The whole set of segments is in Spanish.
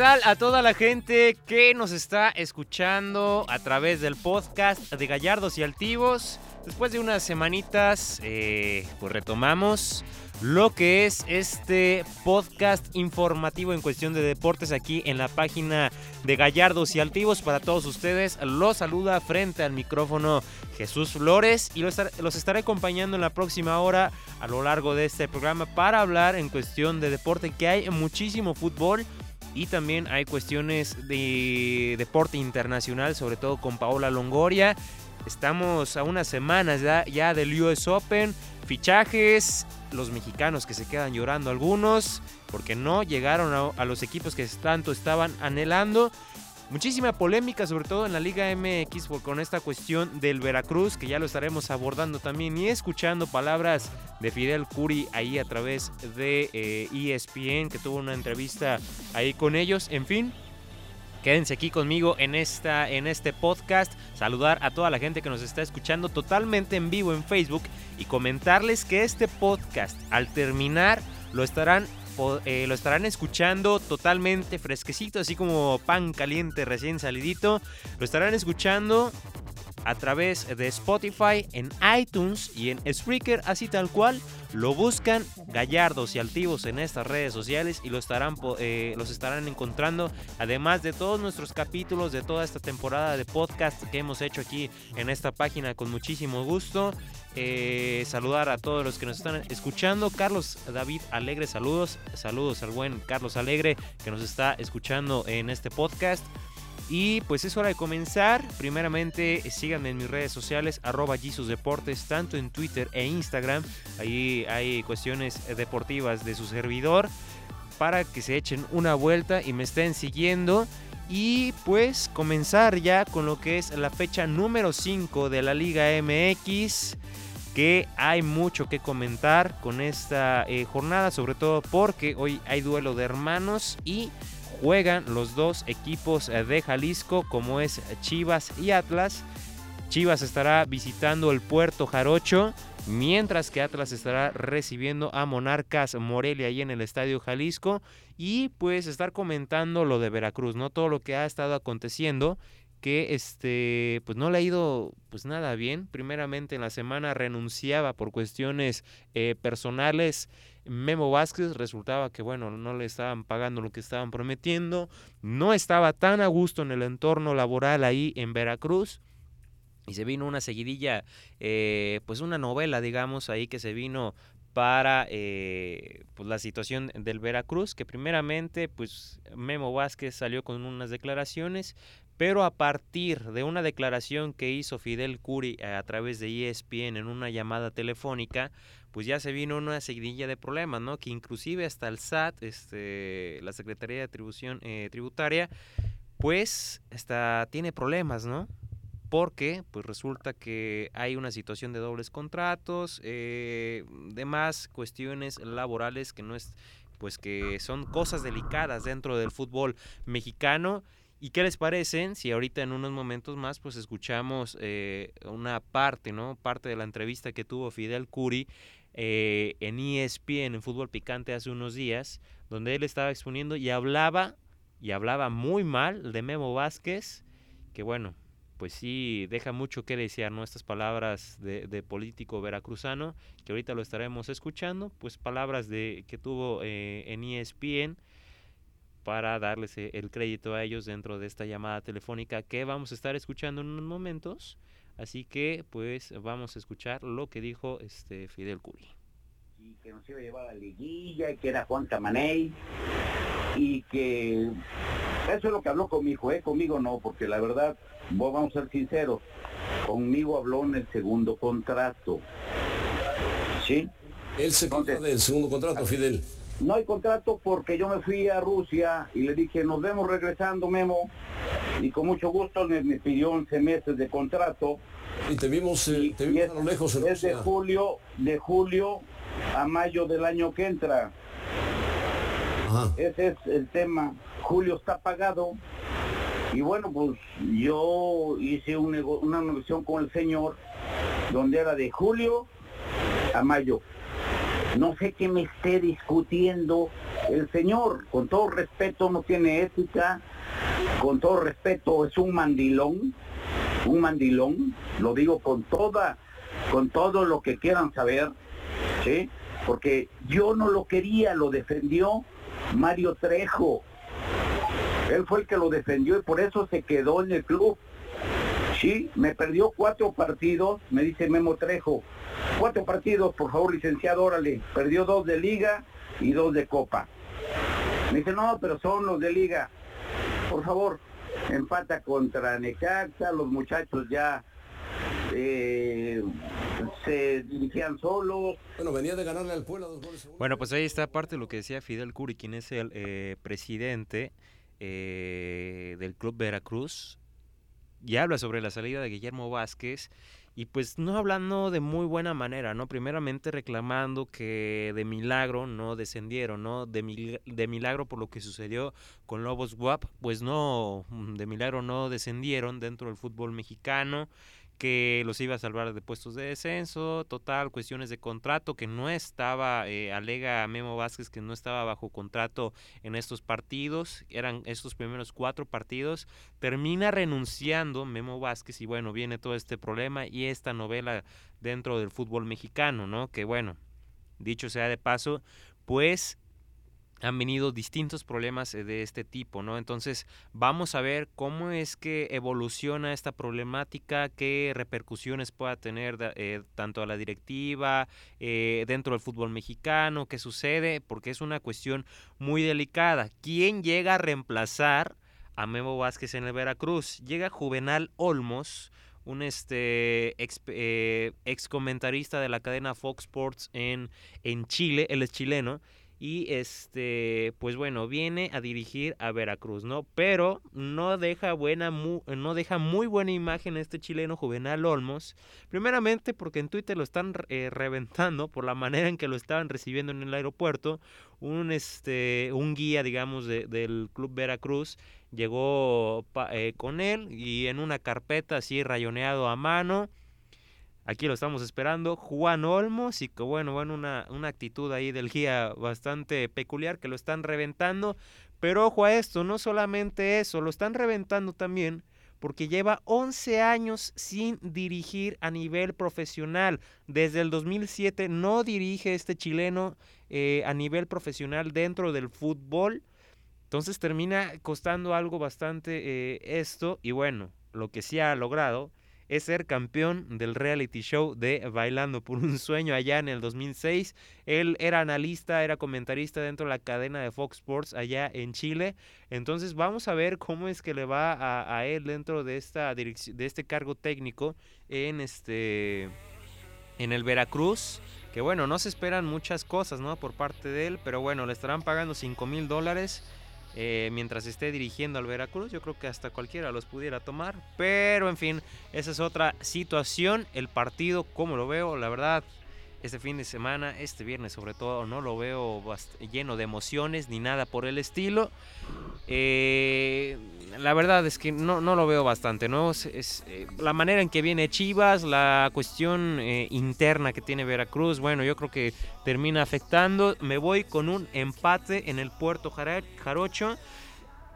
Hola, ¿qué tal a toda la gente que nos está escuchando a través del podcast de Gallardos y Altivos? Después de unas semanitas, eh, pues retomamos lo que es este podcast informativo en cuestión de deportes aquí en la página de Gallardos y Altivos para todos ustedes. Los saluda frente al micrófono Jesús Flores y los, los estaré acompañando en la próxima hora a lo largo de este programa para hablar en cuestión de deporte que hay muchísimo fútbol y también hay cuestiones de deporte internacional, sobre todo con Paola Longoria. Estamos a unas semanas ya, ya del US Open, fichajes, los mexicanos que se quedan llorando algunos, porque no llegaron a, a los equipos que tanto estaban anhelando. Muchísima polémica, sobre todo en la Liga MX, con esta cuestión del Veracruz, que ya lo estaremos abordando también y escuchando palabras de Fidel Curi ahí a través de ESPN, que tuvo una entrevista ahí con ellos. En fin, Quédense aquí conmigo en, esta, en este podcast. Saludar a toda la gente que nos está escuchando totalmente en vivo en Facebook y comentarles que este podcast al terminar lo estarán eh, lo estarán escuchando totalmente fresquecito, así como pan caliente recién salidito. Lo estarán escuchando a través de Spotify, en iTunes y en Spreaker, así tal cual. Lo buscan gallardos y altivos en estas redes sociales y lo estarán, eh, los estarán encontrando. Además de todos nuestros capítulos de toda esta temporada de podcast que hemos hecho aquí en esta página con muchísimo gusto. Eh, saludar a todos los que nos están escuchando. Carlos David Alegre, saludos. Saludos al buen Carlos Alegre que nos está escuchando en este podcast. Y pues es hora de comenzar. Primeramente, síganme en mis redes sociales, arroba Jesus Deportes, tanto en Twitter e Instagram. Ahí hay cuestiones deportivas de su servidor para que se echen una vuelta y me estén siguiendo. Y pues comenzar ya con lo que es la fecha número 5 de la Liga MX. Que hay mucho que comentar con esta eh, jornada, sobre todo porque hoy hay duelo de hermanos y juegan los dos equipos eh, de Jalisco como es Chivas y Atlas. Chivas estará visitando el puerto Jarocho, mientras que Atlas estará recibiendo a Monarcas Morelia ahí en el Estadio Jalisco. Y pues estar comentando lo de Veracruz, ¿no? Todo lo que ha estado aconteciendo que este pues no le ha ido pues nada bien. Primeramente en la semana renunciaba por cuestiones eh, personales. Memo Vázquez resultaba que bueno, no le estaban pagando lo que estaban prometiendo, no estaba tan a gusto en el entorno laboral ahí en Veracruz. Y se vino una seguidilla, eh, pues una novela, digamos, ahí que se vino para eh, pues la situación del Veracruz, que primeramente pues Memo Vázquez salió con unas declaraciones, pero a partir de una declaración que hizo Fidel Curi eh, a través de ESPN en una llamada telefónica, pues ya se vino una seguidilla de problemas, ¿no? Que inclusive hasta el SAT, este, la Secretaría de Atribución eh, Tributaria, pues está, tiene problemas, ¿no? Porque pues resulta que hay una situación de dobles contratos, eh, demás cuestiones laborales que no es, pues que son cosas delicadas dentro del fútbol mexicano ¿Y qué les parecen si ahorita en unos momentos más pues escuchamos eh, una parte, ¿no? Parte de la entrevista que tuvo Fidel Curi eh, en ESPN, en Fútbol Picante, hace unos días, donde él estaba exponiendo y hablaba, y hablaba muy mal de Memo Vázquez, que bueno, pues sí deja mucho que desear, ¿no? Estas palabras de, político veracruzano, que ahorita lo estaremos escuchando, pues palabras de que tuvo eh, en ESPN para darles eh, el crédito a ellos dentro de esta llamada telefónica que vamos a estar escuchando en unos momentos. Así que pues vamos a escuchar lo que dijo este Fidel Curi. Y que nos iba a llevar a la liguilla, y que era Juan Camaney, y que eso es lo que habló conmigo, ¿eh? conmigo no, porque la verdad, vamos a ser sinceros, conmigo habló en el segundo contrato. ¿Sí? Él se del segundo contrato, Fidel. No hay contrato porque yo me fui a Rusia y le dije, nos vemos regresando, Memo. Y con mucho gusto me, pidió 11 meses de contrato. Y te vimos, eh, te vimos a lo lejos en Es de julio, de julio a mayo del año que entra. Ese es el tema. Julio está pagado. Y bueno, pues yo hice una negociación con el señor donde era de julio a mayo no sé qué me esté discutiendo El señor, con todo respeto, no tiene ética, con todo respeto, es un mandilón, un mandilón, lo digo con toda, con todo lo que quieran saber, ¿sí? Porque yo no lo quería, lo defendió Mario Trejo. Él fue el que lo defendió y por eso se quedó en el club. Sí, me perdió cuatro partidos, me dice Memo Trejo. Cuatro partidos, por favor, licenciado, órale. Perdió dos de liga y dos de copa. Me dice, no, pero son los de liga. Por favor, empata contra Necaxa, los muchachos ya eh, se dirigían solos. Bueno, venía de ganarle al pueblo dos goles. Bueno, pues ahí está parte de lo que decía Fidel Curi, quien es el eh, presidente eh, del Club Veracruz. Y habla sobre la salida de Guillermo Vázquez y pues no hablando de muy buena manera, ¿no? Primeramente reclamando que de milagro no descendieron, ¿no? De, de milagro por lo que sucedió con Lobos WAP, pues no, de milagro no descendieron dentro del fútbol mexicano que los iba a salvar de puestos de descenso, total, cuestiones de contrato, que no estaba, eh, alega Memo Vázquez que no estaba bajo contrato en estos partidos, eran estos primeros cuatro partidos, termina renunciando Memo Vázquez y bueno, viene todo este problema y esta novela dentro del fútbol mexicano, ¿no? Que bueno, dicho sea de paso, pues han venido distintos problemas eh, de este tipo, ¿no? Entonces vamos a ver cómo es que evoluciona esta problemática, qué repercusiones pueda tener eh, tanto a la directiva, eh, dentro del fútbol mexicano, qué sucede, porque es una cuestión muy delicada. ¿Quién llega a reemplazar a Memo Vázquez en el Veracruz? Llega Juvenal Olmos, un este ex, ex comentarista de la cadena Fox Sports en, en Chile, él es chileno, y este pues bueno viene a dirigir a Veracruz no pero no deja buena no deja muy buena imagen este chileno Juvenal Olmos primeramente porque en Twitter lo están eh, reventando por la manera en que lo estaban recibiendo en el aeropuerto. Un este un guía digamos del club Veracruz llegó eh, con él y en una carpeta así rayoneado a mano Aquí lo estamos esperando. Juan Olmos y que bueno, bueno, una, una actitud ahí del guía bastante peculiar que lo están reventando. Pero ojo a esto, no solamente eso, lo están reventando también porque lleva 11 años sin dirigir a nivel profesional. Desde el 2007 no dirige este chileno eh, a nivel profesional dentro del fútbol. Entonces termina costando algo bastante eh, esto. Y bueno, lo que sí ha logrado es ser campeón del reality show de Bailando por un Sueño allá en el 2006. Él era analista, era comentarista dentro de la cadena de Fox Sports allá en Chile. Entonces vamos a ver cómo es que le va a, él dentro de, esta de este cargo técnico en este en el Veracruz. Que bueno, no se esperan muchas cosas, ¿no? Por parte de él, pero bueno, le estarán pagando 5 mil dólares eh, mientras esté dirigiendo al Veracruz. Yo creo que hasta cualquiera los pudiera tomar. Pero en fin, esa es otra situación. El partido, como lo veo, la verdad, este fin de semana, este viernes sobre todo, no lo veo lleno de emociones ni nada por el estilo. Eh, la verdad es que no, no lo veo bastante, ¿no? Eh, la manera en que viene Chivas, la cuestión eh, interna que tiene Veracruz, bueno, yo creo que termina afectando. Me voy con un empate en el Puerto Jarocho.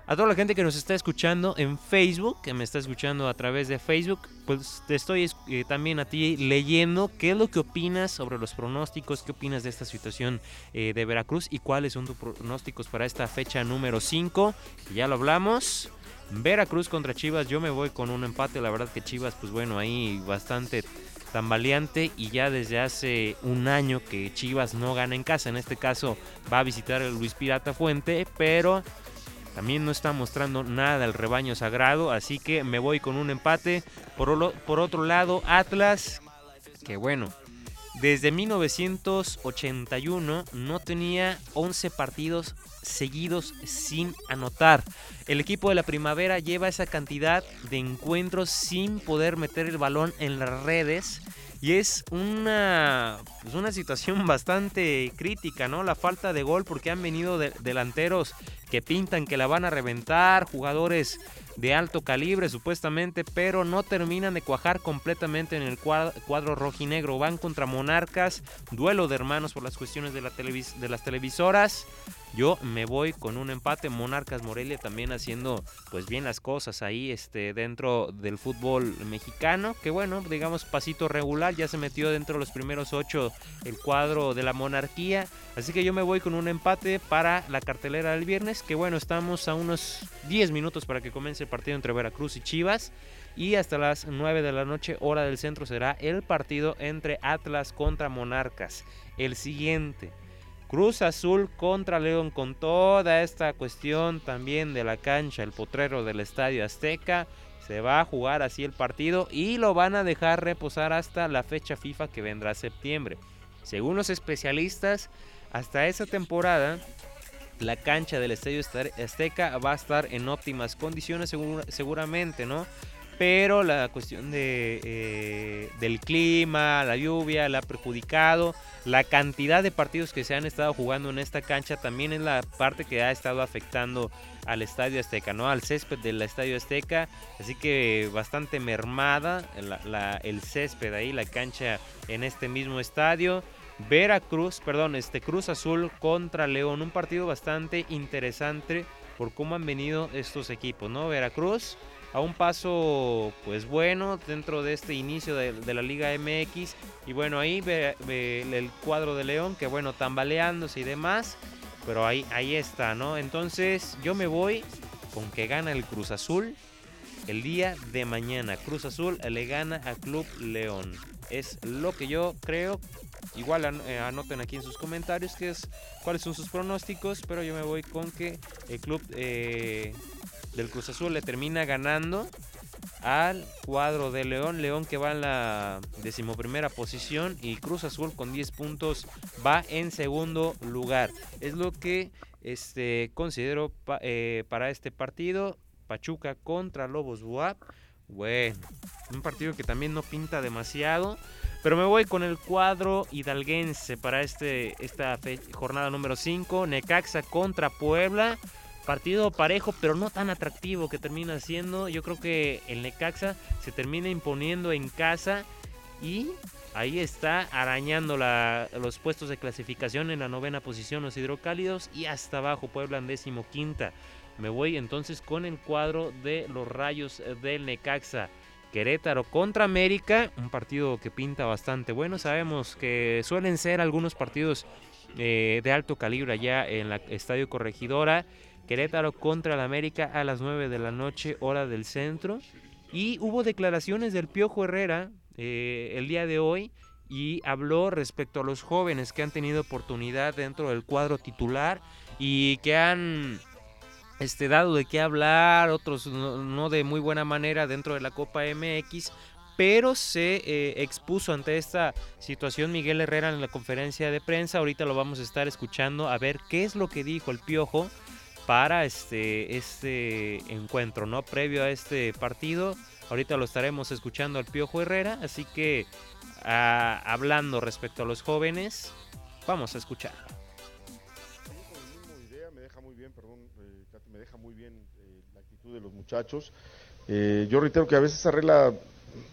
A toda la gente que nos está escuchando en Facebook, que me está escuchando a través de Facebook, pues te estoy eh, también a ti leyendo qué es lo que opinas sobre los pronósticos, qué opinas de esta situación eh, de Veracruz y cuáles son tus pronósticos para esta fecha número 5, ya lo hablamos. Veracruz contra Chivas, yo me voy con un empate, la verdad que Chivas, pues bueno, ahí bastante tambaleante y ya desde hace un año que Chivas no gana en casa, en este caso va a visitar el Luis Pirata Fuente, pero también no está mostrando nada el rebaño sagrado, así que me voy con un empate. Por, otro lado, Atlas, que bueno, desde 1981 no tenía 11 partidos seguidos sin anotar. El equipo de la primavera lleva esa cantidad de encuentros sin poder meter el balón en las redes y es una, pues una situación bastante crítica, ¿no? La falta de gol porque han venido delanteros que pintan que la van a reventar, jugadores de alto calibre supuestamente, pero no terminan de cuajar completamente en el cuadro, rojinegro. Van contra Monarcas, duelo de hermanos por las cuestiones de, la de las televisoras. Yo me voy con un empate. Monarcas Morelia también haciendo pues bien las cosas ahí este, dentro del fútbol mexicano. Que bueno, digamos pasito regular. Ya se metió dentro de los primeros ocho el cuadro de la monarquía. Así que yo me voy con un empate para la cartelera del viernes. Que bueno, estamos a unos 10 minutos para que comience el partido entre Veracruz y Chivas. Y hasta las 9 de la noche, hora del centro, será el partido entre Atlas contra Monarcas. El siguiente. Cruz Azul contra León con toda esta cuestión también de la cancha, el potrero del Estadio Azteca. Se va a jugar así el partido y lo van a dejar reposar hasta la fecha FIFA que vendrá septiembre. Según los especialistas, hasta esa temporada la cancha del Estadio Azteca va a estar en óptimas condiciones seguramente, ¿no? pero la cuestión eh, del clima, la lluvia, la ha perjudicado. La cantidad de partidos que se han estado jugando en esta cancha también es la parte que ha estado afectando al Estadio Azteca, ¿no? Al césped del Estadio Azteca. Así que bastante mermada el césped ahí, la cancha en este mismo estadio. Veracruz, perdón, este Cruz Azul contra León, un partido bastante interesante por cómo han venido estos equipos, ¿no? Veracruz a un paso pues bueno dentro de este inicio de, la Liga MX y bueno ahí ve, el cuadro de León que bueno tambaleándose y demás. Pero ahí, ahí está no entonces yo me voy con que gana el Cruz Azul el día de mañana. Cruz Azul le gana a Club León. Es lo que yo creo igual eh, anoten aquí en sus comentarios qué es cuáles son sus pronósticos pero yo me voy con que el club eh, del Cruz Azul le termina ganando al cuadro de León. León que va en la decimoprimera posición y Cruz Azul con 10 puntos va en segundo lugar. Es lo que este, considero eh, para este partido. Pachuca contra Lobos Buap. Bueno, un partido que también no pinta demasiado. Pero me voy con el cuadro hidalguense para este, esta jornada número 5. Necaxa contra Puebla. Partido parejo, pero no tan atractivo que termina siendo. Yo creo que el Necaxa se termina imponiendo en casa y ahí está arañando los puestos de clasificación en la novena posición los hidrocálidos y hasta abajo Puebla en décimo quinta. Me voy entonces con el cuadro de los rayos del Necaxa. Querétaro contra América, un partido que pinta bastante bueno. Sabemos que suelen ser algunos partidos eh, de alto calibre allá en la Estadio Corregidora. Querétaro contra el América a las 9 de la noche, hora del centro. Y hubo declaraciones del Piojo Herrera eh, el día de hoy y habló respecto a los jóvenes que han tenido oportunidad dentro del cuadro titular y que han este, dado de qué hablar, otros no, de muy buena manera dentro de la Copa MX, pero se eh, expuso ante esta situación Miguel Herrera en la conferencia de prensa. Ahorita lo vamos a estar escuchando a ver qué es lo que dijo el Piojo para este, este encuentro, ¿no? Previo a este partido. Ahorita lo estaremos escuchando al Piojo Herrera, así que ah, hablando respecto a los jóvenes, vamos a escuchar. De los muchachos. Eh, yo reitero que a veces esa regla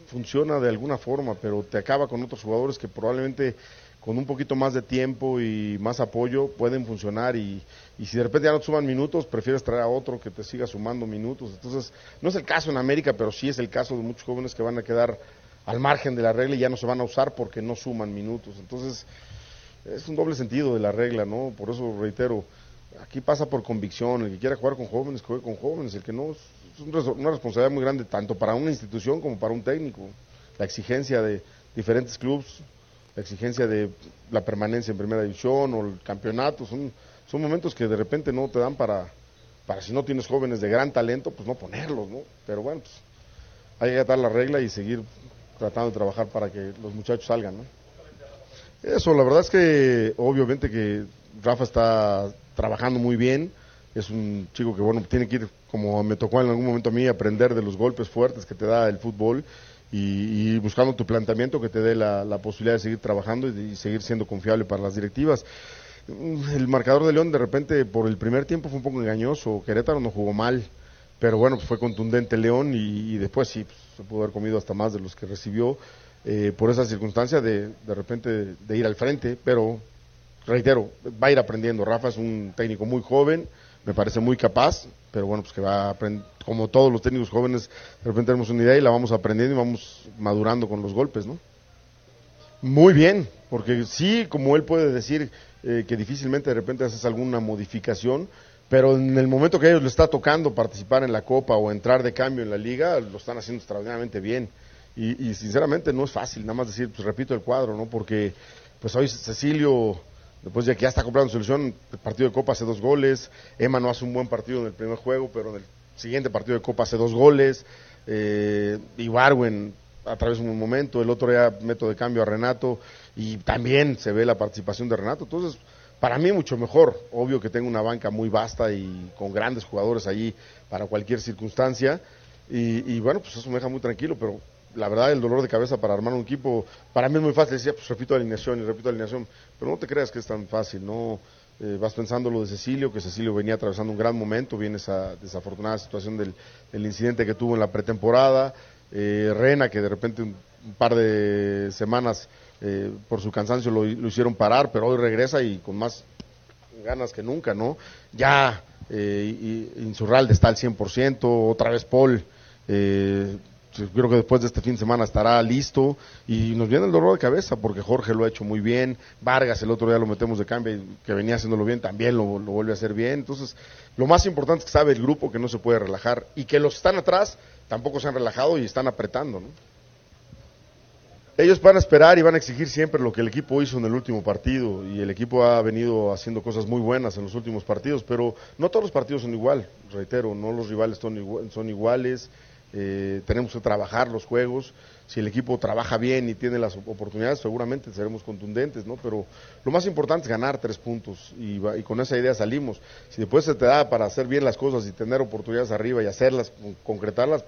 funciona de alguna forma, pero te acaba con otros jugadores que probablemente con un poquito más de tiempo y más apoyo pueden funcionar y, si de repente ya no te suman minutos, prefieres traer a otro que te siga sumando minutos. Entonces, no es el caso en América, pero sí es el caso de muchos jóvenes que van a quedar al margen de la regla y ya no se van a usar porque no suman minutos. Entonces, es un doble sentido de la regla, ¿no? Por eso reitero, aquí pasa por convicción, el que quiera jugar con jóvenes, juegue con jóvenes, el que no, es una responsabilidad muy grande tanto para una institución como para un técnico. La exigencia de diferentes clubes la exigencia de la permanencia en primera división o el campeonato, son, son momentos que de repente no te dan para, para si no tienes jóvenes de gran talento, pues no ponerlos, ¿no? Pero bueno, pues hay que atar la regla y seguir tratando de trabajar para que los muchachos salgan, ¿no? Eso, la verdad es que obviamente que Rafa está trabajando muy bien, es un chico que bueno, tiene que ir, como me tocó en algún momento a mí, aprender de los golpes fuertes que te da el fútbol y, buscando tu planteamiento que te dé la, posibilidad de seguir trabajando y, seguir siendo confiable para las directivas. El marcador de León de repente por el primer tiempo fue un poco engañoso, Querétaro no jugó mal, pero bueno, pues fue contundente León y, después sí, pues, se pudo haber comido hasta más de los que recibió eh, por esa circunstancia de de repente de ir al frente, pero reitero, va a ir aprendiendo. Rafa es un técnico muy joven, me parece muy capaz, pero bueno, pues que va a aprender, como todos los técnicos jóvenes, de repente tenemos una idea y la vamos aprendiendo y vamos madurando con los golpes, ¿no? Muy bien, porque sí, como él puede decir eh, que difícilmente de repente haces alguna modificación, pero en el momento que a ellos les está tocando participar en la Copa o entrar de cambio en la Liga, lo están haciendo extraordinariamente bien. Y, y sinceramente no es fácil, nada más decir, pues repito el cuadro, ¿no? Porque pues hoy Cecilio Después de que ya está comprando solución, el partido de Copa hace dos goles. Emma no hace un buen partido en el primer juego, pero en el siguiente partido de Copa hace dos goles. Eh, y Barwen atraviesa un momento. El otro día meto de cambio a Renato y también se ve la participación de Renato. Entonces, para mí mucho mejor. Obvio que tengo una banca muy vasta y con grandes jugadores allí para cualquier circunstancia. Y, y bueno, pues eso me deja muy tranquilo, pero la verdad, el dolor de cabeza para armar un equipo, para mí es muy fácil. Decía, pues repito alineación y repito alineación, pero no te creas que es tan fácil, ¿no? Eh, vas pensando lo de Cecilio, que Cecilio venía atravesando un gran momento, viene esa desafortunada situación del, incidente que tuvo en la pretemporada. Eh, Rena, que de repente un, par de semanas eh, por su cansancio lo, hicieron parar, pero hoy regresa y con más ganas que nunca, ¿no? Ya eh, Insurralde está al 100%, otra vez Paul. Eh, creo que después de este fin de semana estará listo y nos viene el dolor de cabeza porque Jorge lo ha hecho muy bien, Vargas el otro día lo metemos de cambio y que venía haciéndolo bien también lo, vuelve a hacer bien, entonces lo más importante es que sabe el grupo que no se puede relajar y que los que están atrás tampoco se han relajado y están apretando, ¿no? Ellos van a esperar y van a exigir siempre lo que el equipo hizo en el último partido y el equipo ha venido haciendo cosas muy buenas en los últimos partidos, pero no todos los partidos son igual, reitero, no los rivales son, son iguales, eh, tenemos que trabajar los juegos. Si el equipo trabaja bien y tiene las oportunidades, seguramente seremos contundentes, ¿no? Pero lo más importante es ganar tres puntos y, con esa idea salimos. Si después se te da para hacer bien las cosas y tener oportunidades arriba y hacerlas, concretarlas,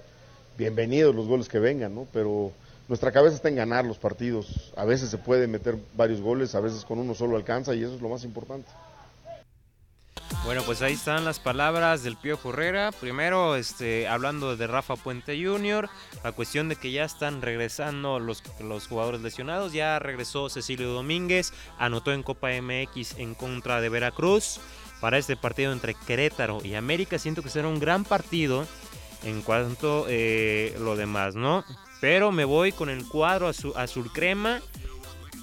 bienvenidos los goles que vengan, ¿no? Pero nuestra cabeza está en ganar los partidos. A veces se puede meter varios goles, a veces con uno solo alcanza y eso es lo más importante. Bueno, pues ahí están las palabras del Pío Herrera. Primero, este, hablando de Rafa Puente Jr., la cuestión de que ya están regresando los, los jugadores lesionados. Ya regresó Cecilio Domínguez, anotó en Copa MX en contra de Veracruz. Para este partido entre Querétaro y América, siento que será un gran partido en cuanto eh, lo demás, ¿no? Pero me voy con el cuadro azul, azul crema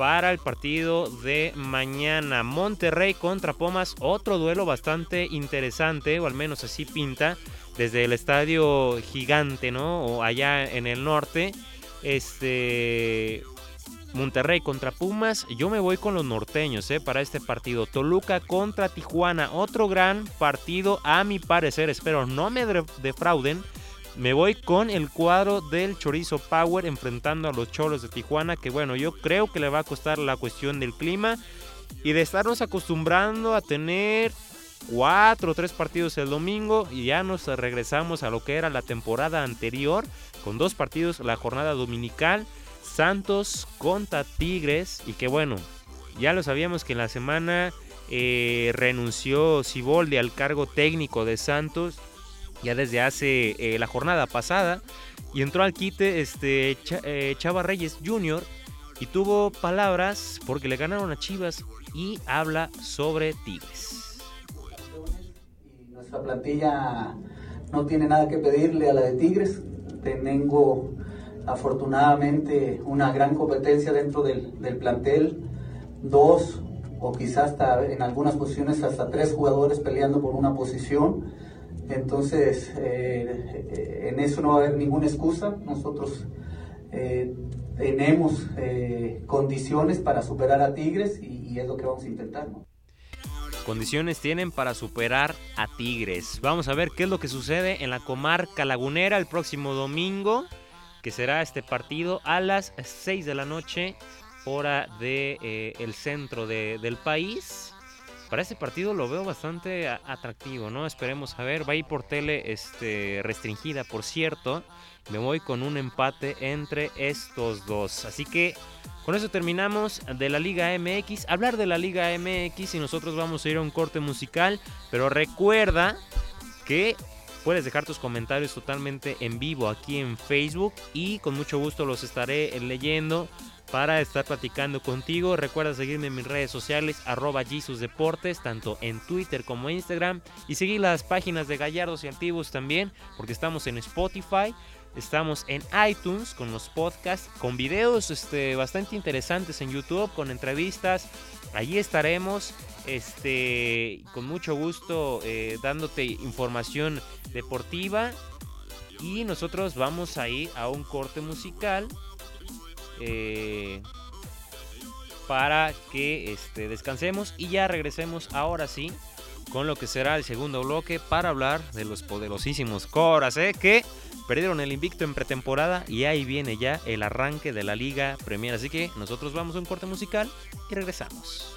para el partido de mañana. Monterrey contra Pumas, otro duelo bastante interesante, o al menos así pinta, desde el estadio gigante, ¿no? O allá en el norte. Este. Monterrey contra Pumas, yo me voy con los norteños ¿eh? para este partido. Toluca contra Tijuana, otro gran partido a mi parecer, espero no me defrauden me voy con el cuadro del Chorizo Power enfrentando a los Cholos de Tijuana, que bueno, yo creo que le va a costar la cuestión del clima y de estarnos acostumbrando a tener cuatro o tres partidos el domingo y ya nos regresamos a lo que era la temporada anterior con dos partidos la jornada dominical Santos contra Tigres y que bueno ya lo sabíamos que en la semana eh, renunció Siboldi al cargo técnico de Santos ya desde hace eh, la jornada pasada. Y entró al quite este, eh, Chava Reyes Jr. y tuvo palabras porque le ganaron a Chivas y habla sobre Tigres. Nuestra plantilla no tiene nada que pedirle a la de Tigres. Tengo afortunadamente una gran competencia dentro del, del plantel. Dos o quizás hasta en algunas posiciones hasta tres jugadores peleando por una posición entonces, eh, en eso no va a haber ninguna excusa. Nosotros eh, tenemos eh, condiciones para superar a Tigres y, es lo que vamos a intentar. Condiciones tienen para superar a Tigres. Vamos a ver qué es lo que sucede en la comarca lagunera el próximo domingo, que será este partido a las 6 de la noche, hora del de, el centro del país para este partido lo veo bastante atractivo, ¿no? Esperemos a ver. Va a ir por tele este, restringida, por cierto. Me voy con un empate entre estos dos. Así que con eso terminamos de la Liga MX. Hablar de la Liga MX y nosotros vamos a ir a un corte musical. Pero recuerda que Puedes dejar tus comentarios totalmente en vivo aquí en Facebook y con mucho gusto los estaré leyendo para estar platicando contigo. Recuerda seguirme en mis redes sociales, arroba Deportes, tanto en Twitter como Instagram. Y seguir las páginas de Gallardos y Antiguos también, porque estamos en Spotify. Estamos en iTunes con los podcasts, con videos este, bastante interesantes en YouTube, con entrevistas. Allí estaremos este, con mucho gusto eh, dándote información deportiva. Y nosotros vamos a ir a un corte musical eh, para que este, descansemos y ya regresemos ahora sí con lo que será el segundo bloque para hablar de los poderosísimos Coras, ¿eh? que perdieron el invicto en pretemporada y ahí viene ya el arranque de la Liga Premier. Así que nosotros vamos a un corte musical y regresamos.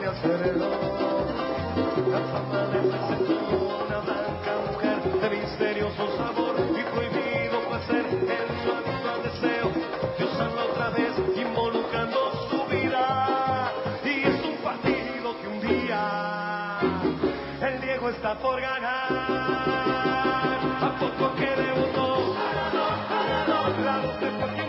De hacerlo. La fama le presentó una blanca mujer de misterioso sabor y prohibido placer en su habitual deseo de usarla otra vez involucrando su vida. Y es un partido que un día el Diego está por ganar. A poco que debutó, de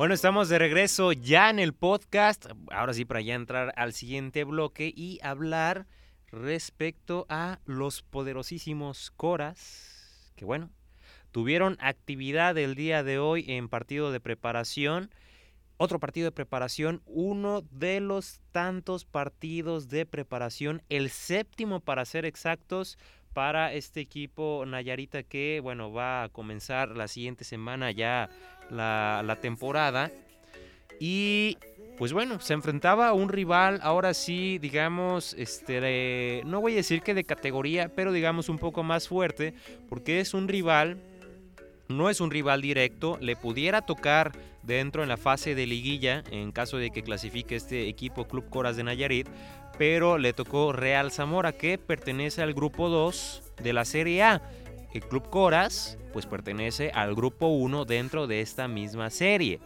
Bueno, estamos de regreso ya en el podcast. Ahora sí, para ya entrar al siguiente bloque y hablar respecto a los poderosísimos Coras, que bueno, tuvieron actividad el día de hoy en partido de preparación. Otro partido de preparación, uno de los tantos partidos de preparación, el séptimo para ser exactos, para este equipo Nayarita que, bueno, va a comenzar la siguiente semana ya la, la temporada. Y pues bueno, se enfrentaba a un rival, ahora sí, digamos, este, de- no voy a decir que de categoría, pero digamos un poco más fuerte, porque es un rival, no es un rival directo, le pudiera tocar dentro en la fase de liguilla, en caso de que clasifique este equipo Club Coras de Nayarit, pero le tocó Real Zamora, que pertenece al grupo 2 de la Serie A. El Club Coras, pues pertenece al grupo 1 dentro de esta misma serie.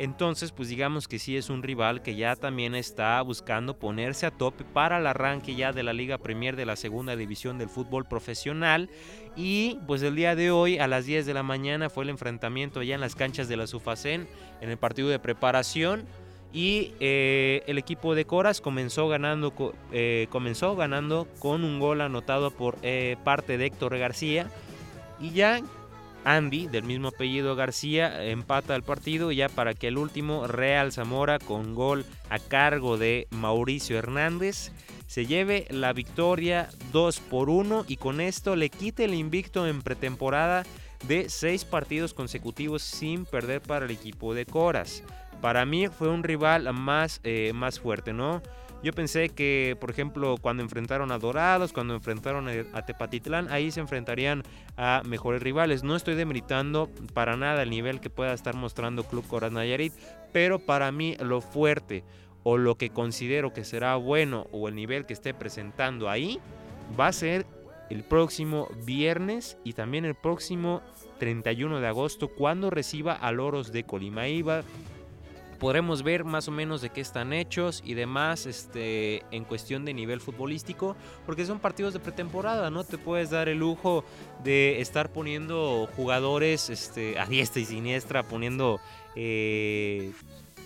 Entonces, pues digamos que sí es un rival que ya también está buscando ponerse a tope para el arranque ya de la Liga Premier de la segunda división del fútbol profesional. Y pues el día de hoy a las 10 de la mañana fue el enfrentamiento ya en las canchas de la Sufacén en el partido de preparación. Y eh, el equipo de Coras comenzó ganando, eh, comenzó ganando con un gol anotado por eh, parte de Héctor García. Y ya Andy, del mismo apellido García, empata el partido ya para que el último Real Zamora con gol a cargo de Mauricio Hernández se lleve la victoria 2 por 1 y con esto le quite el invicto en pretemporada de seis partidos consecutivos sin perder para el equipo de Coras. Para mí fue un rival más, eh, más fuerte, ¿no? Yo pensé que, por ejemplo, cuando enfrentaron a Dorados, cuando enfrentaron a Tepatitlán, ahí se enfrentarían a mejores rivales. No estoy demeritando para nada el nivel que pueda estar mostrando Club Coras Nayarit, pero para mí lo fuerte o lo que considero que será bueno o el nivel que esté presentando ahí va a ser el próximo viernes y también el próximo 31 de agosto cuando reciba a Loros de Colima. Podremos ver más o menos de qué están hechos y demás este, en cuestión de nivel futbolístico, porque son partidos de pretemporada, no te puedes dar el lujo de estar poniendo jugadores este, a diestra y siniestra, poniendo eh,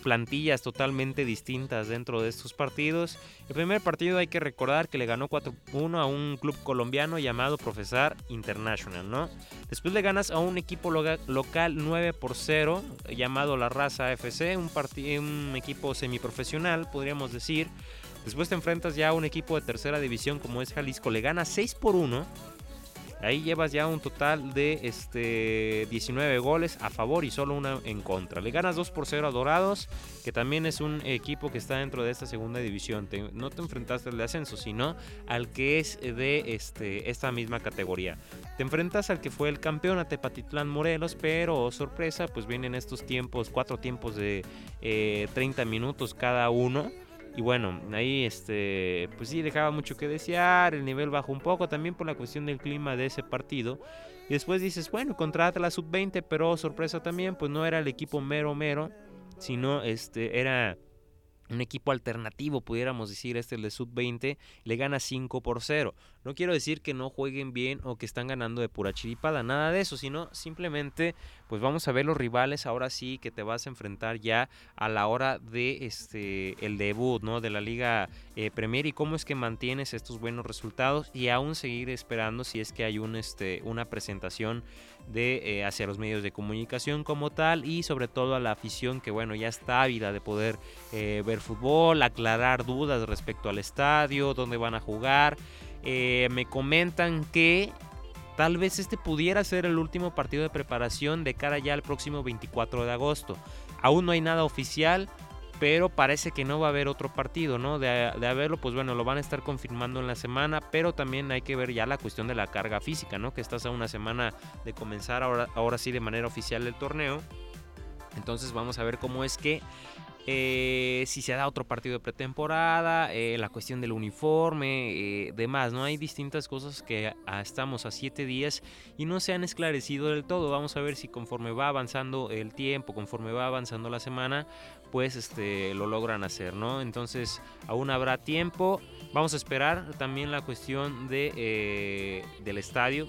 plantillas totalmente distintas dentro de estos partidos. El primer partido hay que recordar que le ganó 4-1 a un club colombiano llamado Profesar International, ¿no? Después le ganas a un equipo local 9 por 0 llamado La Raza FC, un, un equipo semiprofesional, podríamos decir. Después te enfrentas ya a un equipo de tercera división como es Jalisco, le ganas 6 por 1. Ahí llevas ya un total de este 19 goles a favor y solo una en contra. Le ganas 2 por 0 a Dorados, que también es un equipo que está dentro de esta segunda división. No te enfrentaste al de ascenso, sino al que es de este, esta misma categoría. Te enfrentas al que fue el campeón a Tepatitlán Morelos, pero oh, sorpresa, pues vienen estos tiempos, cuatro tiempos de eh, 30 minutos cada uno. Y bueno, ahí este, pues sí dejaba mucho que desear, el nivel bajó un poco también por la cuestión del clima de ese partido. Y después dices, bueno, contra la sub-20, pero oh, sorpresa también, pues no era el equipo mero mero, sino este era un equipo alternativo, pudiéramos decir, este el de sub-20, le gana 5 por 0. No quiero decir que no jueguen bien o que están ganando de pura chiripada, nada de eso, sino simplemente pues vamos a ver los rivales ahora sí que te vas a enfrentar ya a la hora de este el debut, ¿no? de la Liga eh, Premier y cómo es que mantienes estos buenos resultados y aún seguir esperando si es que hay un este una presentación de eh, hacia los medios de comunicación como tal y sobre todo a la afición que bueno ya está ávida de poder eh, ver fútbol, aclarar dudas respecto al estadio, dónde van a jugar. Eh, me comentan que tal vez este pudiera ser el último partido de preparación de cara ya al próximo 24 de agosto. Aún no hay nada oficial, pero parece que no va a haber otro partido, ¿no? De, de haberlo, pues bueno, lo van a estar confirmando en la semana, pero también hay que ver ya la cuestión de la carga física, ¿no? Que estás a una semana de comenzar ahora, ahora sí de manera oficial el torneo. Entonces vamos a ver cómo es que eh, si se da otro partido de pretemporada, eh, la cuestión del uniforme, eh, demás, ¿no? Hay distintas cosas que estamos a siete días y no se han esclarecido del todo. Vamos a ver si conforme va avanzando el tiempo, conforme va avanzando la semana, pues este, lo logran hacer, ¿no? Entonces aún habrá tiempo. Vamos a esperar también la cuestión de, del estadio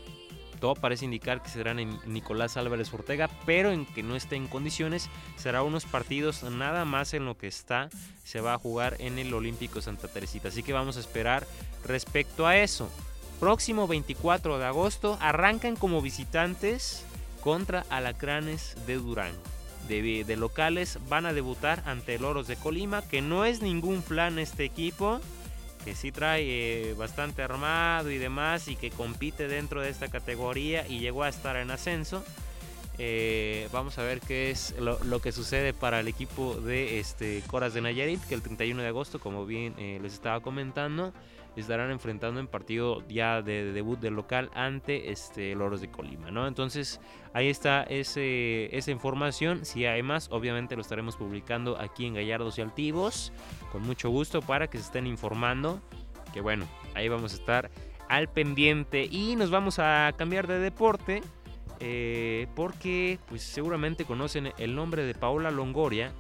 parece indicar que serán en Nicolás Álvarez Ortega, pero en que no esté en condiciones, será unos partidos nada más en lo que está, se va a jugar en el Olímpico Santa Teresita. Así que vamos a esperar respecto a eso. Próximo 24 de agosto arrancan como visitantes contra Alacranes de Durango. De, de, locales van a debutar ante el Oros de Colima, que no es ningún flan este equipo, que sí trae eh, bastante armado y demás y que compite dentro de esta categoría y llegó a estar en ascenso. Eh, vamos a ver qué es lo, que sucede para el equipo de este, Coras de Nayarit, que el 31 de agosto, como bien eh, les estaba comentando, estarán enfrentando en partido ya de, de debut del local ante este Loros de Colima, ¿no? Entonces ahí está ese, esa información. Si hay más, obviamente lo estaremos publicando aquí en Gallardos y Altivos, con mucho gusto para que se estén informando. Que bueno, ahí vamos a estar al pendiente y nos vamos a cambiar de deporte. Eh, porque pues seguramente conocen el nombre de Paola Longoria,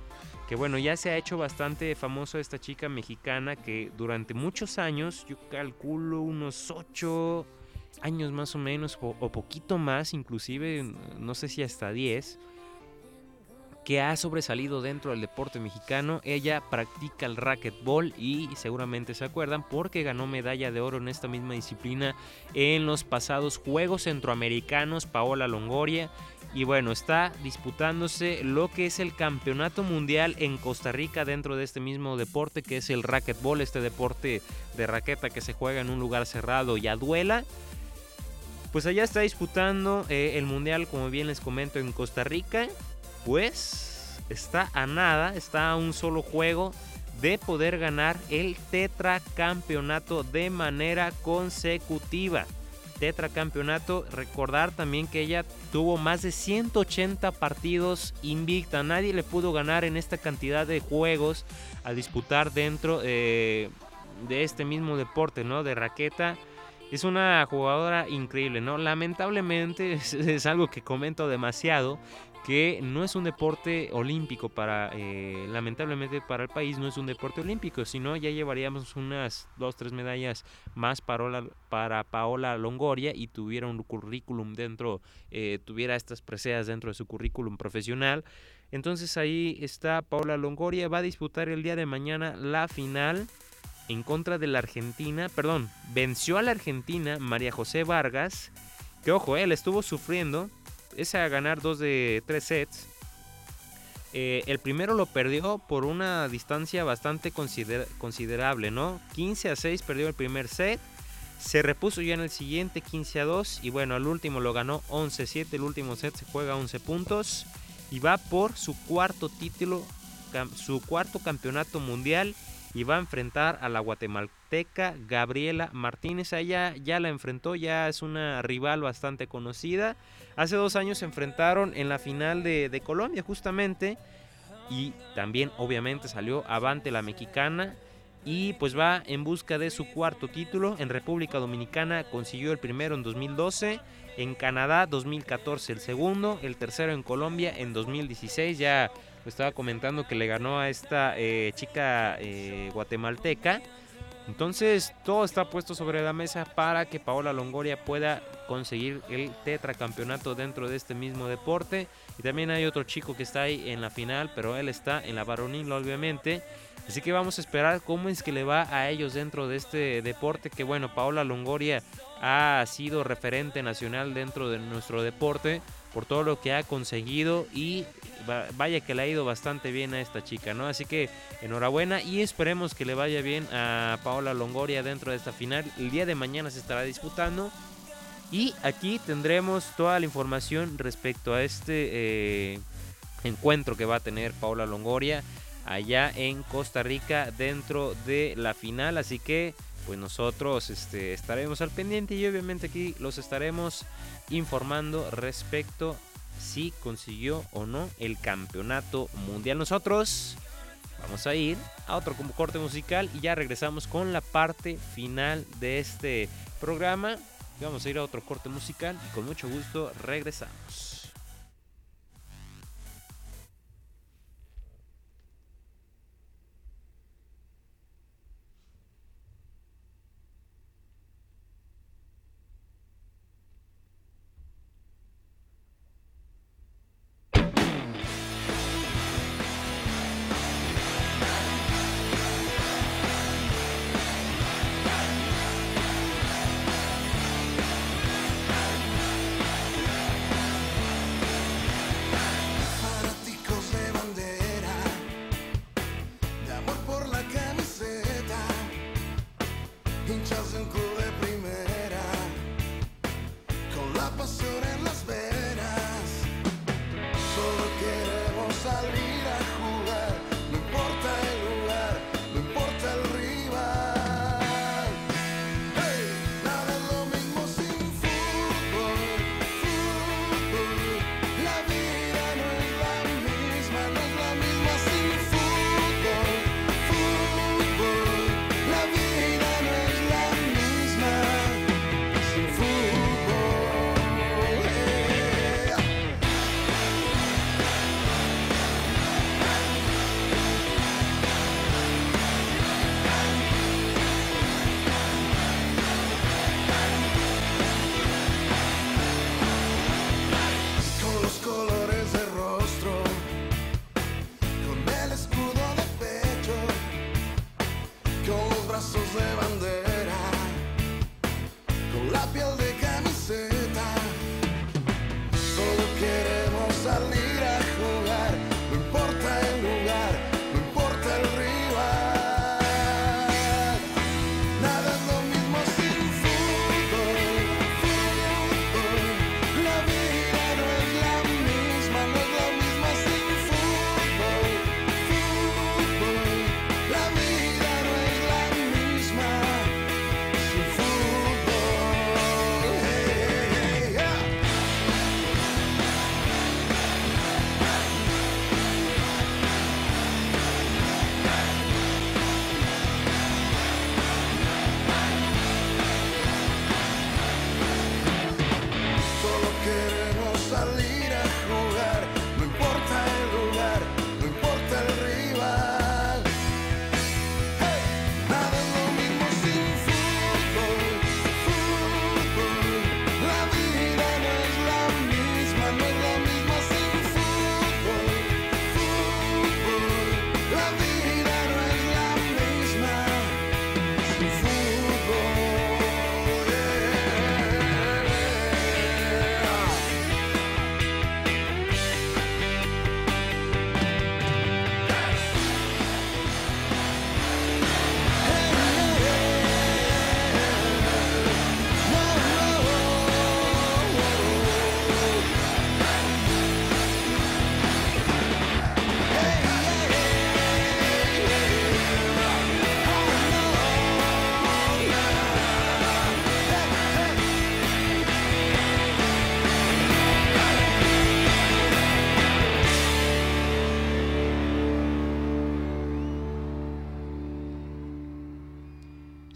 que bueno, ya se ha hecho bastante famoso esta chica mexicana que durante muchos años, yo calculo unos 8 años más o menos, o, poquito más, inclusive, no sé si hasta 10, que ha sobresalido dentro del deporte mexicano. Ella practica el racquetball y seguramente se acuerdan porque ganó medalla de oro en esta misma disciplina en los pasados Juegos Centroamericanos Paola Longoria. Y bueno, está disputándose lo que es el campeonato mundial en Costa Rica dentro de este mismo deporte que es el racquetball, este deporte de raqueta que se juega en un lugar cerrado y a duela. Pues allá está disputando eh, el mundial, como bien les comento, en Costa Rica pues está a nada, está a un solo juego de poder ganar el tetracampeonato de manera consecutiva. Tetracampeonato, recordar también que ella tuvo más de 180 partidos invicta. Nadie le pudo ganar en esta cantidad de juegos a disputar dentro eh, de este mismo deporte, ¿no? De raqueta. Es una jugadora increíble, ¿no? Lamentablemente es, es algo que comento demasiado, que no es un deporte olímpico para, eh, lamentablemente para el país no es un deporte olímpico, sino ya llevaríamos unas dos, tres medallas más para, para Paola Longoria y tuviera un currículum dentro, eh, tuviera estas preseas dentro de su currículum profesional. Entonces ahí está Paola Longoria, va a disputar el día de mañana la final en contra de la Argentina, perdón, venció a la Argentina María José Vargas, que ojo, él estuvo sufriendo es a ganar dos de tres sets. Eh, el primero lo perdió por una distancia bastante consider considerable, ¿no? 15 a 6 perdió el primer set. Se repuso ya en el siguiente 15 a 2. Y bueno, el último lo ganó 11 a 7. El último set se juega 11 puntos. Y va por su cuarto título, su cuarto campeonato mundial. Y va a enfrentar a la guatemalteca Gabriela Martínez. Ella ya la enfrentó, ya es una rival bastante conocida. Hace dos años se enfrentaron en la final de, de Colombia justamente y también obviamente salió avante la mexicana y pues va en busca de su cuarto título. En República Dominicana consiguió el primero en 2012, en Canadá 2014 el segundo, el tercero en Colombia en 2016. Ya estaba comentando que le ganó a esta eh, chica eh, guatemalteca. Entonces todo está puesto sobre la mesa para que Paola Longoria pueda conseguir el tetracampeonato dentro de este mismo deporte. Y también hay otro chico que está ahí en la final, pero él está en la varonil obviamente. Así que vamos a esperar cómo es que le va a ellos dentro de este deporte. Que bueno, Paola Longoria ha sido referente nacional dentro de nuestro deporte por todo lo que ha conseguido y vaya que le ha ido bastante bien a esta chica, ¿no? Así que enhorabuena y esperemos que le vaya bien a Paola Longoria dentro de esta final. El día de mañana se estará disputando y aquí tendremos toda la información respecto a este eh, encuentro que va a tener Paola Longoria allá en Costa Rica dentro de la final, así que pues nosotros este, estaremos al pendiente y obviamente aquí los estaremos informando respecto si consiguió o no el campeonato mundial. Nosotros vamos a ir a otro corte musical y ya regresamos con la parte final de este programa. Vamos a ir a otro corte musical y con mucho gusto regresamos.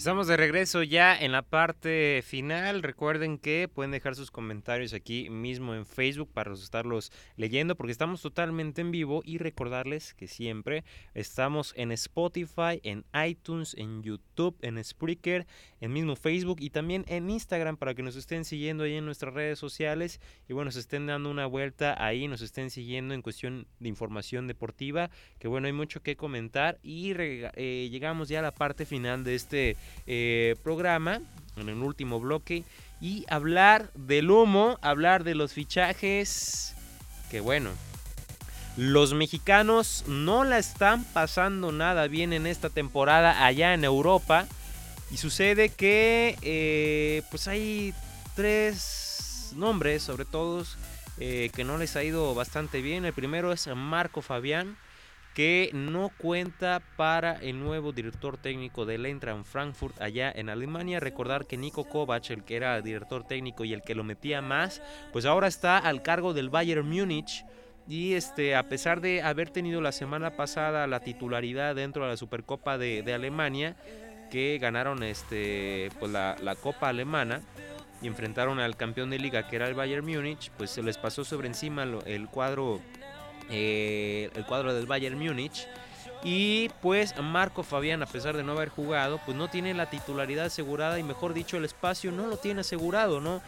Estamos de regreso ya en la parte final. Recuerden que pueden dejar sus comentarios aquí mismo en Facebook para estarlos leyendo porque estamos totalmente en vivo. Y recordarles que siempre estamos en Spotify, en iTunes, en YouTube, en Spreaker, en mismo Facebook y también en Instagram para que nos estén siguiendo ahí en nuestras redes sociales. Y bueno, se estén dando una vuelta ahí, nos estén siguiendo en cuestión de información deportiva, que bueno, hay mucho que comentar. Y eh, llegamos ya a la parte final de este eh, programa, en el último bloque, y hablar del humo, hablar de los fichajes, que bueno, los mexicanos no la están pasando nada bien en esta temporada allá en Europa. Y sucede que eh, pues hay tres nombres, sobre todo, eh, que no les ha ido bastante bien. El primero es Marco Fabián que no cuenta para el nuevo director técnico del Eintracht Frankfurt allá en Alemania. Recordar que Nico Kovac, el que era director técnico y el que lo metía más, pues ahora está al cargo del Bayern Múnich. Y este, a pesar de haber tenido la semana pasada la titularidad dentro de la Supercopa de, Alemania, que ganaron este, pues la, la Copa Alemana, y enfrentaron al campeón de liga que era el Bayern Múnich, pues se les pasó sobre encima el cuadro eh, el cuadro del Bayern Múnich. Y pues Marco Fabián, a pesar de no haber jugado, pues no tiene la titularidad asegurada y mejor dicho el espacio no lo tiene asegurado, ¿no?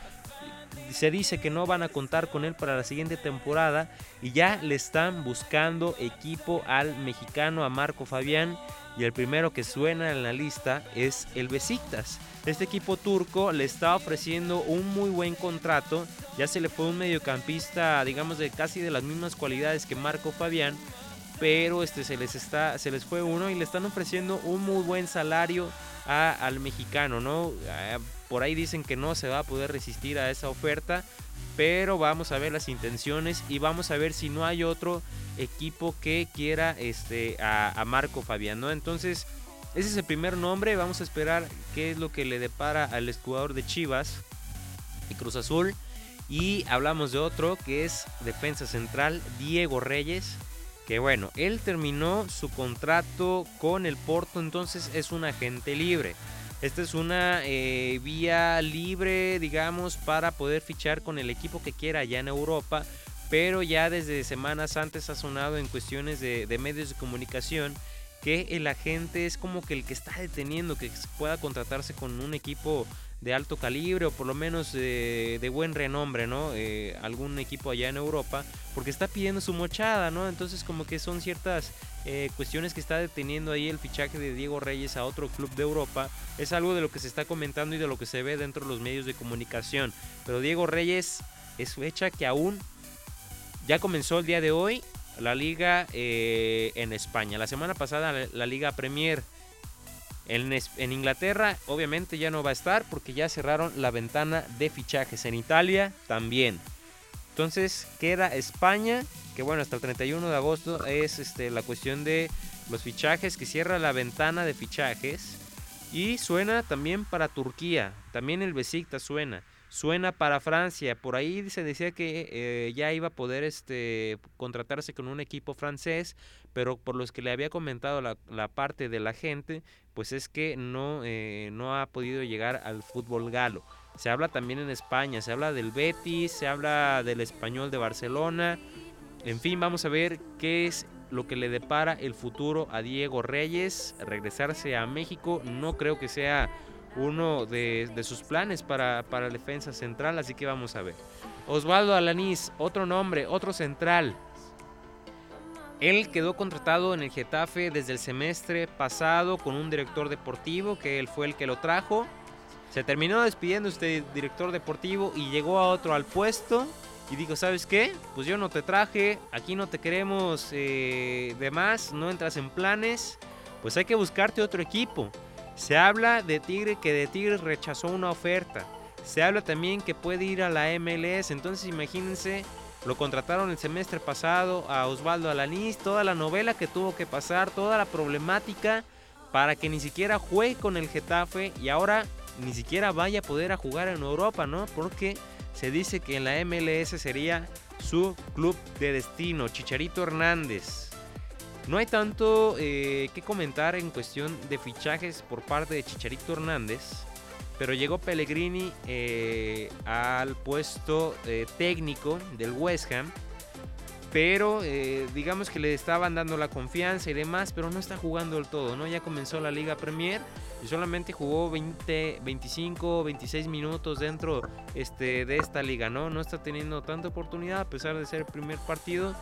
Se dice que no van a contar con él para la siguiente temporada y ya le están buscando equipo al mexicano, a Marco Fabián. Y el primero que suena en la lista es el Besiktas. Este equipo turco le está ofreciendo un muy buen contrato. Ya se le fue un mediocampista, digamos, de casi de las mismas cualidades que Marco Fabián. Pero este, se, les está, se les fue uno y le están ofreciendo un muy buen salario al mexicano, ¿no? Por ahí dicen que no se va a poder resistir a esa oferta. Pero vamos a ver las intenciones y vamos a ver si no hay otro equipo que quiera este, a, Marco Fabián, ¿no? Entonces, ese es el primer nombre. Vamos a esperar qué es lo que le depara al escuador de Chivas y Cruz Azul. Y hablamos de otro que es defensa central, Diego Reyes. Que bueno, él terminó su contrato con el Porto, entonces es un agente libre. Esta es una eh, vía libre, digamos, para poder fichar con el equipo que quiera allá en Europa pero ya desde semanas antes ha sonado en cuestiones de, medios de comunicación que el agente es como que el que está deteniendo que pueda contratarse con un equipo de alto calibre o por lo menos de buen renombre, ¿no? Eh, algún equipo allá en Europa, porque está pidiendo su mochada, ¿no? Entonces como que son ciertas eh, cuestiones que está deteniendo ahí el fichaje de Diego Reyes a otro club de Europa. Es algo de lo que se está comentando y de lo que se ve dentro de los medios de comunicación. Pero Diego Reyes es fecha que aún ya comenzó el día de hoy la liga eh, en España. La semana pasada la, liga Premier en, Inglaterra obviamente ya no va a estar porque ya cerraron la ventana de fichajes. En Italia también. Entonces queda España, que bueno, hasta el 31 de agosto es este, la cuestión de los fichajes, que cierra la ventana de fichajes. Y suena también para Turquía, también el Besiktas suena suena para Francia. Por ahí se decía que eh, ya iba a poder este, contratarse con un equipo francés, pero por los que le había comentado la, parte de la gente, pues es que no, eh, no ha podido llegar al fútbol galo. Se habla también en España, se habla del Betis, se habla del español de Barcelona. En fin, vamos a ver qué es lo que le depara el futuro a Diego Reyes. Regresarse a México no creo que sea uno de, sus planes para, para, la defensa central, así que vamos a ver. Osvaldo Alanís, otro nombre, otro central. Él quedó contratado en el Getafe desde el semestre pasado con un director deportivo, que él fue el que lo trajo. Se terminó despidiendo este director deportivo y llegó a otro al puesto. Y dijo, ¿sabes qué? Pues yo no te traje, aquí no te queremos eh, de más, no entras en planes. Pues hay que buscarte otro equipo. Se habla de Tigre que de Tigre rechazó una oferta. Se habla también que puede ir a la MLS. Entonces imagínense, lo contrataron el semestre pasado a Osvaldo Alanís, toda la novela que tuvo que pasar, toda la problemática para que ni siquiera juegue con el Getafe y ahora ni siquiera vaya a poder a jugar en Europa, ¿no? Porque se dice que en la MLS sería su club de destino, Chicharito Hernández. No hay tanto eh, que comentar en cuestión de fichajes por parte de Chicharito Hernández, pero llegó Pellegrini eh, al puesto eh, técnico del West Ham pero eh, digamos que le estaban dando la confianza y demás, pero no está jugando del todo, ¿no? Ya comenzó la Liga Premier y solamente jugó 20, 25, 26 minutos dentro este, de esta liga, ¿no? No está teniendo tanta oportunidad a pesar de ser el primer partido.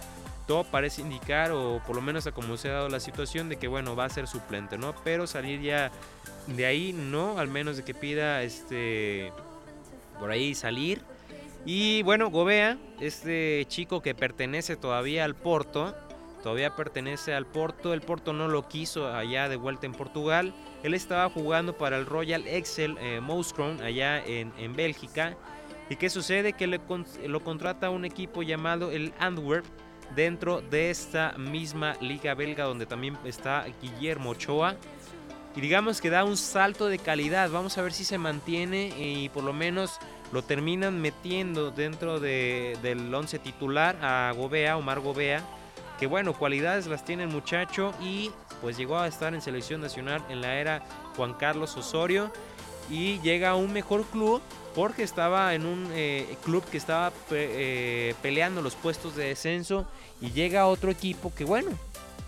Todo parece indicar, o por lo menos a como se ha dado la situación, de que bueno, va a ser suplente, ¿no? Pero salir ya de ahí, no, al menos de que pida este por ahí salir. Y bueno, Gobea, este chico que pertenece todavía al Porto, todavía pertenece al Porto, el Porto no lo quiso allá de vuelta en Portugal, él estaba jugando para el Royal Excel eh, Mouscron allá en, en, Bélgica. ¿Y qué sucede? Que le, lo contrata un equipo llamado el Antwerp dentro de esta misma liga belga donde también está Guillermo Ochoa. Y digamos que da un salto de calidad, vamos a ver si se mantiene y por lo menos lo terminan metiendo dentro de, del 11 titular a Gobea, Omar Gobea, que bueno, cualidades las tiene el muchacho y pues llegó a estar en selección nacional en la era Juan Carlos Osorio y llega a un mejor club porque estaba en un eh, club que estaba eh, peleando los puestos de descenso y llega otro equipo que bueno,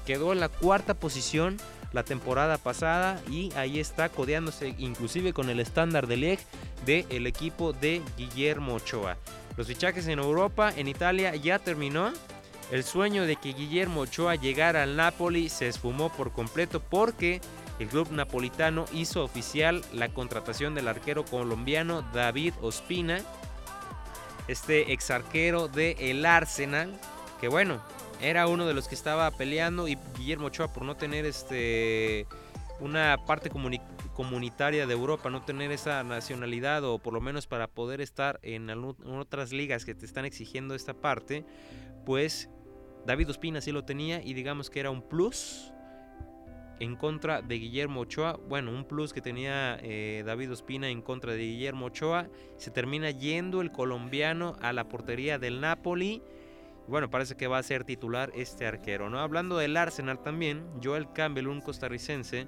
quedó en la cuarta posición la temporada pasada y ahí está codeándose inclusive con el estándar de Lieg del equipo de Guillermo Ochoa. Los fichajes en Europa, en Italia ya terminó. El sueño de que Guillermo Ochoa llegara al Napoli se esfumó por completo porque el club napolitano hizo oficial la contratación del arquero colombiano David Ospina, este ex arquero de el Arsenal, que bueno, era uno de los que estaba peleando y Guillermo Ochoa por no tener este una parte comunitaria de Europa, no tener esa nacionalidad o por lo menos para poder estar en, otras ligas que te están exigiendo esta parte, pues David Ospina sí lo tenía y digamos que era un plus en contra de Guillermo Ochoa. Bueno, un plus que tenía eh, David Ospina en contra de Guillermo Ochoa. Se termina yendo el colombiano a la portería del Napoli bueno, parece que va a ser titular este arquero, ¿no? Hablando del Arsenal también, Joel Campbell, un costarricense,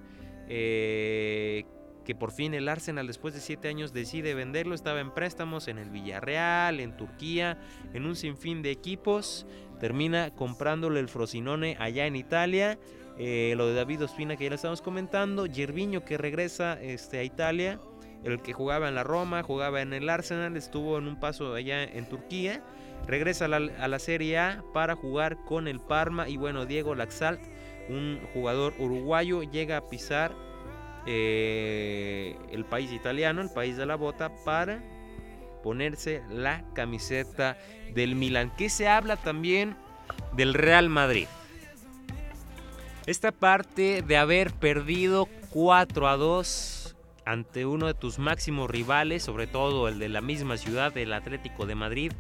eh, que por fin el Arsenal después de siete años decide venderlo, estaba en préstamos en el Villarreal, en Turquía, en un sinfín de equipos, termina comprándole el Frosinone allá en Italia, eh, lo de David Ospina que ya lo estamos comentando, Gerviño que regresa este, a Italia, el que jugaba en la Roma, jugaba en el Arsenal, estuvo en un paso allá en Turquía, regresa a la, Serie A para jugar con el Parma y bueno, Diego Laxalt, un jugador uruguayo, llega a pisar eh, el país italiano, el país de la bota, para ponerse la camiseta del Milan. Que se habla también del Real Madrid. Esta parte de haber perdido 4 a 2 ante uno de tus máximos rivales, sobre todo el de la misma ciudad, el Atlético de Madrid,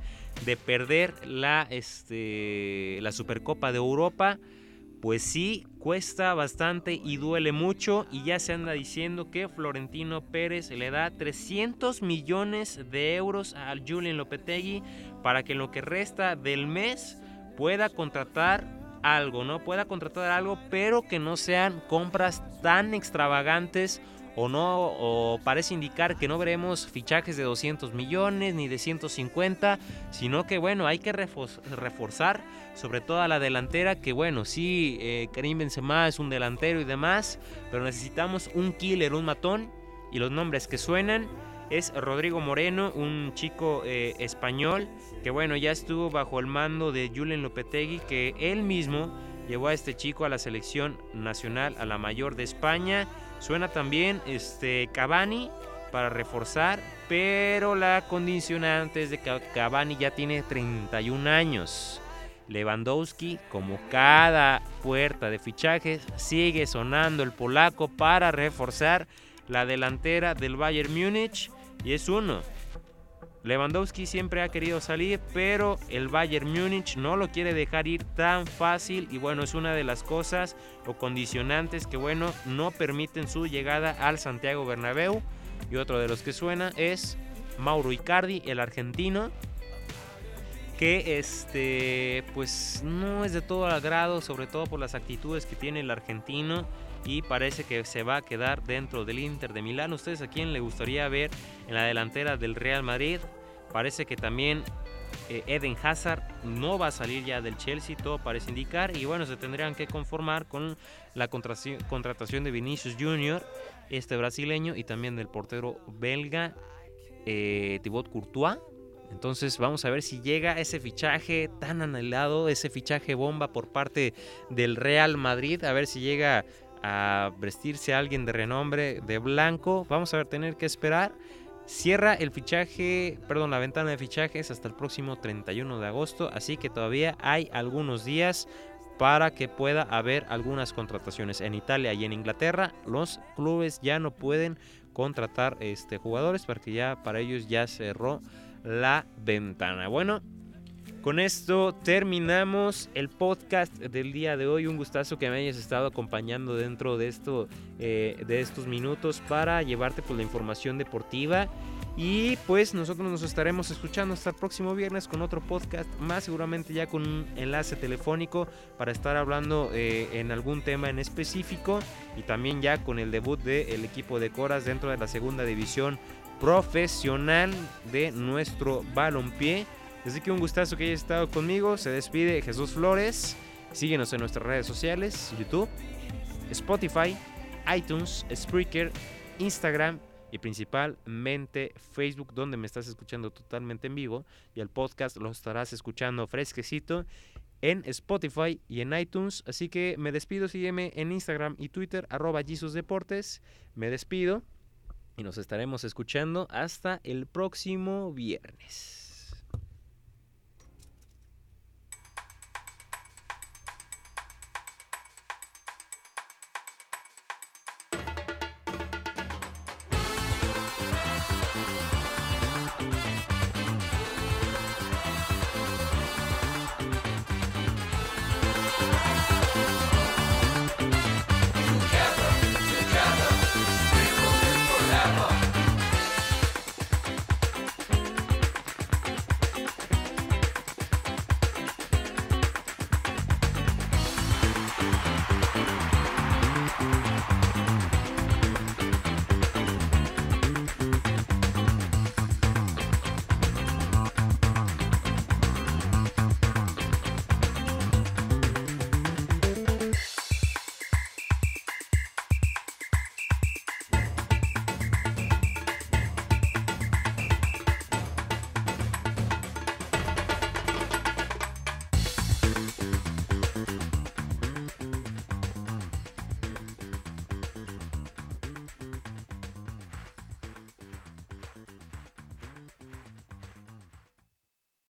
de perder la, este, la Supercopa de Europa, pues sí, cuesta bastante y duele mucho. Y ya se anda diciendo que Florentino Pérez le da 300 millones de euros a Julian Lopetegui para que en lo que resta del mes pueda contratar algo, ¿no? Pueda contratar algo, pero que no sean compras tan extravagantes o no o parece indicar que no veremos fichajes de 200 millones ni de 150, sino que bueno, hay que reforzar sobre todo a la delantera que bueno, sí, eh, Karim Benzema es un delantero y demás, pero necesitamos un killer, un matón y los nombres que suenan es Rodrigo Moreno, un chico eh, español que bueno, ya estuvo bajo el mando de Julen Lopetegui que él mismo llevó a este chico a la selección nacional, a la mayor de España Suena también este Cavani para reforzar, pero la condicionante es de que Cavani ya tiene 31 años. Lewandowski, como cada puerta de fichajes, sigue sonando el polaco para reforzar la delantera del Bayern Múnich y es uno Lewandowski siempre ha querido salir, pero el Bayern Múnich no lo quiere dejar ir tan fácil y bueno, es una de las cosas o condicionantes que bueno, no permiten su llegada al Santiago Bernabéu. Y otro de los que suena es Mauro Icardi, el argentino, que este pues no es de todo agrado, sobre todo por las actitudes que tiene el argentino y parece que se va a quedar dentro del Inter de Milán. ¿Ustedes a quién le gustaría ver en la delantera del Real Madrid? Parece que también eh, Eden Hazard no va a salir ya del Chelsea, todo parece indicar. Y bueno, se tendrían que conformar con la contratación de Vinicius Jr., este brasileño, y también del portero belga eh, Thibaut Courtois. Entonces vamos a ver si llega ese fichaje tan anhelado, ese fichaje bomba por parte del Real Madrid, a ver si llega a vestirse alguien de renombre de blanco. Vamos a tener que esperar. Cierra el fichaje, perdón, la ventana de fichajes hasta el próximo 31 de agosto, así que todavía hay algunos días para que pueda haber algunas contrataciones. En Italia y en Inglaterra los clubes ya no pueden contratar este, jugadores porque ya para ellos ya cerró la ventana. Bueno, con esto terminamos el podcast del día de hoy. Un gustazo que me hayas estado acompañando dentro de, esto, eh, de estos minutos para llevarte pues, la información deportiva. Y pues nosotros nos estaremos escuchando hasta el próximo viernes con otro podcast, más seguramente ya con un enlace telefónico para estar hablando eh, en algún tema en específico y también ya con el debut del equipo de Coras dentro de la segunda división profesional de nuestro balompié. Así que un gustazo que hayas estado conmigo. Se despide Jesús Flores. Síguenos en nuestras redes sociales, YouTube, Spotify, iTunes, Spreaker, Instagram y principalmente Facebook, donde me estás escuchando totalmente en vivo. Y el podcast lo estarás escuchando fresquecito en Spotify y en iTunes. Así que me despido, sígueme en Instagram y Twitter, arroba Jesus Deportes. Me despido y nos estaremos escuchando hasta el próximo viernes.